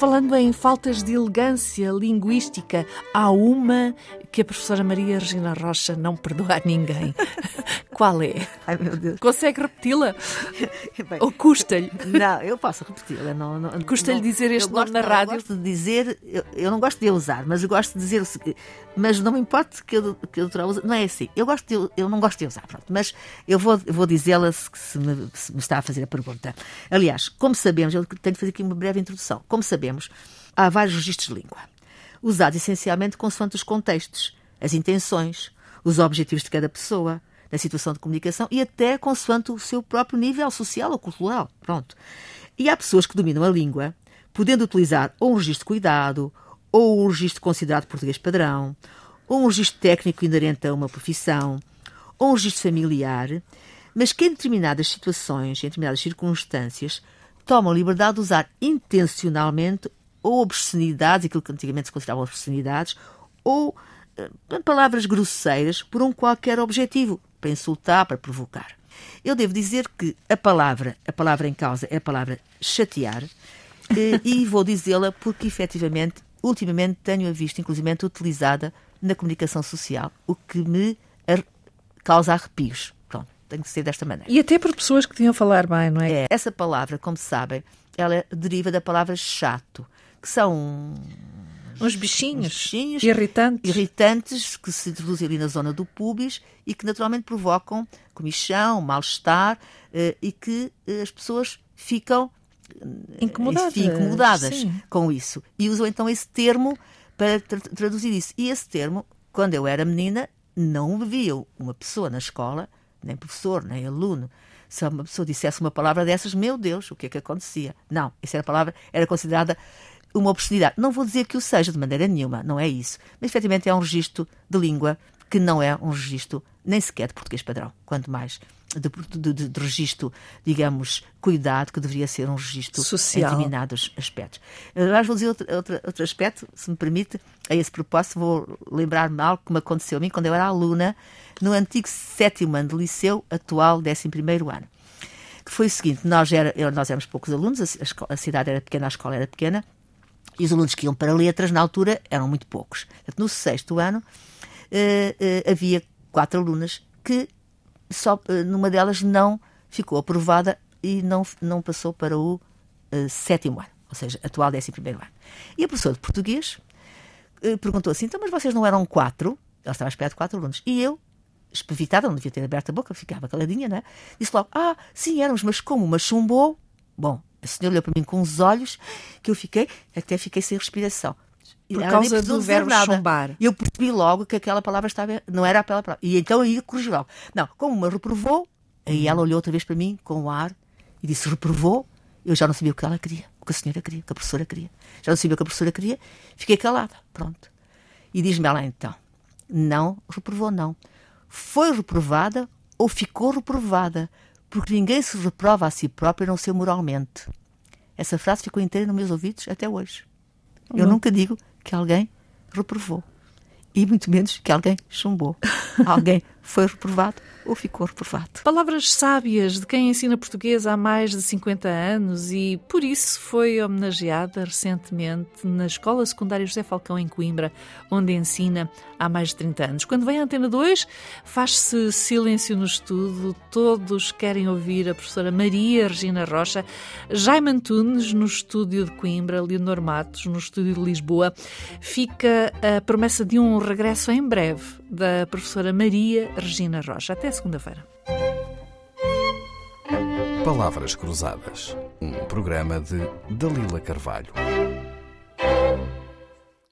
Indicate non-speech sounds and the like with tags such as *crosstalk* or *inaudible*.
Falando em faltas de elegância linguística, há uma que a professora Maria Regina Rocha não perdoa a ninguém. *laughs* Qual é? Ai meu Deus. Consegue repeti-la? *laughs* Ou custa-lhe? Não, eu posso repeti-la. Não, não, Custa-lhe dizer este eu nome gosto- na eu rádio? gosto de dizer, eu, eu não gosto de usar, mas eu gosto de dizer o seguinte, mas não me importa que eu, que doutora use, não é assim. Eu, gosto de, eu não gosto de usar, pronto, mas eu vou, eu vou dizê-la se, se me, se me está a fazer a pergunta. Aliás, como sabemos, eu tenho de fazer aqui uma breve introdução. Como sabemos, há vários registros de língua, usados essencialmente consoante os contextos, as intenções, os objetivos de cada pessoa, na situação de comunicação e até consoante o seu próprio nível social ou cultural. Pronto. E há pessoas que dominam a língua, podendo utilizar ou um registro cuidado, ou um registro considerado português padrão, ou um registro técnico inerente a uma profissão, ou um registro familiar, mas que em determinadas situações, em determinadas circunstâncias, tomam a liberdade de usar intencionalmente ou obscenidades, aquilo que antigamente se consideravam obscenidades, ou eh, palavras grosseiras por um qualquer objetivo, para insultar, para provocar. Eu devo dizer que a palavra, a palavra em causa é a palavra chatear, eh, e *laughs* vou dizê-la porque efetivamente, ultimamente tenho-a visto, inclusive utilizada na comunicação social, o que me causa arrepios. Tem que ser desta maneira. E até por pessoas que deviam falar bem, não é? É, essa palavra, como sabem, ela deriva da palavra chato, que são Uns bichinhos, uns bichinhos irritantes. irritantes que se introduzem ali na zona do pubis e que naturalmente provocam comichão, mal-estar eh, e que eh, as pessoas ficam Incomodadas, enfim, incomodadas sim. com isso. E usam então esse termo para tra- traduzir isso. E esse termo, quando eu era menina, não via uma pessoa na escola, nem professor, nem aluno. Se uma pessoa dissesse uma palavra dessas, meu Deus, o que é que acontecia? Não, essa era palavra, era considerada uma obscenidade. Não vou dizer que o seja de maneira nenhuma, não é isso. Mas efetivamente é um registro de língua que não é um registro nem sequer de português padrão, quanto mais de, de, de- de registro, digamos, cuidado, que deveria ser um registro Social. em determinados aspectos. Agora vou dizer outro, outro, outro aspecto, se me permite, a esse propósito, vou lembrar-me algo que me aconteceu a mim quando eu era aluna no antigo sétimo ano de liceu, atual décimo primeiro ano. Que foi o seguinte: nós, era, nós éramos poucos alunos, a, a cidade era pequena, a escola era pequena, e os alunos que iam para letras, na altura, eram muito poucos. Portanto, no sexto ano, havia quatro alunas que só eh, numa delas não ficou aprovada e não, não passou para o eh, sétimo ano, ou seja, atual décimo primeiro ano. E a professora de português eh, perguntou assim: então, mas vocês não eram quatro? Ela estava à espera de quatro alunos. E eu, espevitada, não devia ter aberto a boca, ficava caladinha, né? Disse logo: ah, sim, éramos, mas como uma chumbou. Bom, a senhora olhou para mim com os olhos que eu fiquei, até fiquei sem respiração. Por ela causa do verbo nada. chumbar. Eu percebi logo que aquela palavra estava, não era aquela palavra. E então eu ia corrigir logo. Não, como uma reprovou, aí ela olhou outra vez para mim com o ar e disse: reprovou. Eu já não sabia o que ela queria, o que a senhora queria, o que a professora queria. Já não sabia o que a professora queria, fiquei calada. Pronto. E diz-me ela então: não reprovou, não. Foi reprovada ou ficou reprovada, porque ninguém se reprova a si próprio a não ser moralmente. Essa frase ficou inteira nos meus ouvidos até hoje. Eu nunca digo que alguém reprovou. E muito menos que alguém chumbou. alguém foi reprovado ou ficou reprovado. Palavras sábias de quem ensina português há mais de 50 anos e por isso foi homenageada recentemente na Escola Secundária José Falcão em Coimbra, onde ensina há mais de 30 anos. Quando vem à Antena 2, faz-se silêncio no estudo, todos querem ouvir a professora Maria Regina Rocha, Jaime Antunes no estúdio de Coimbra, Leonor Matos no estúdio de Lisboa. Fica a promessa de um regresso em breve da professora Maria Regina Rocha. Até segunda-feira. Palavras Cruzadas. Um programa de Dalila Carvalho.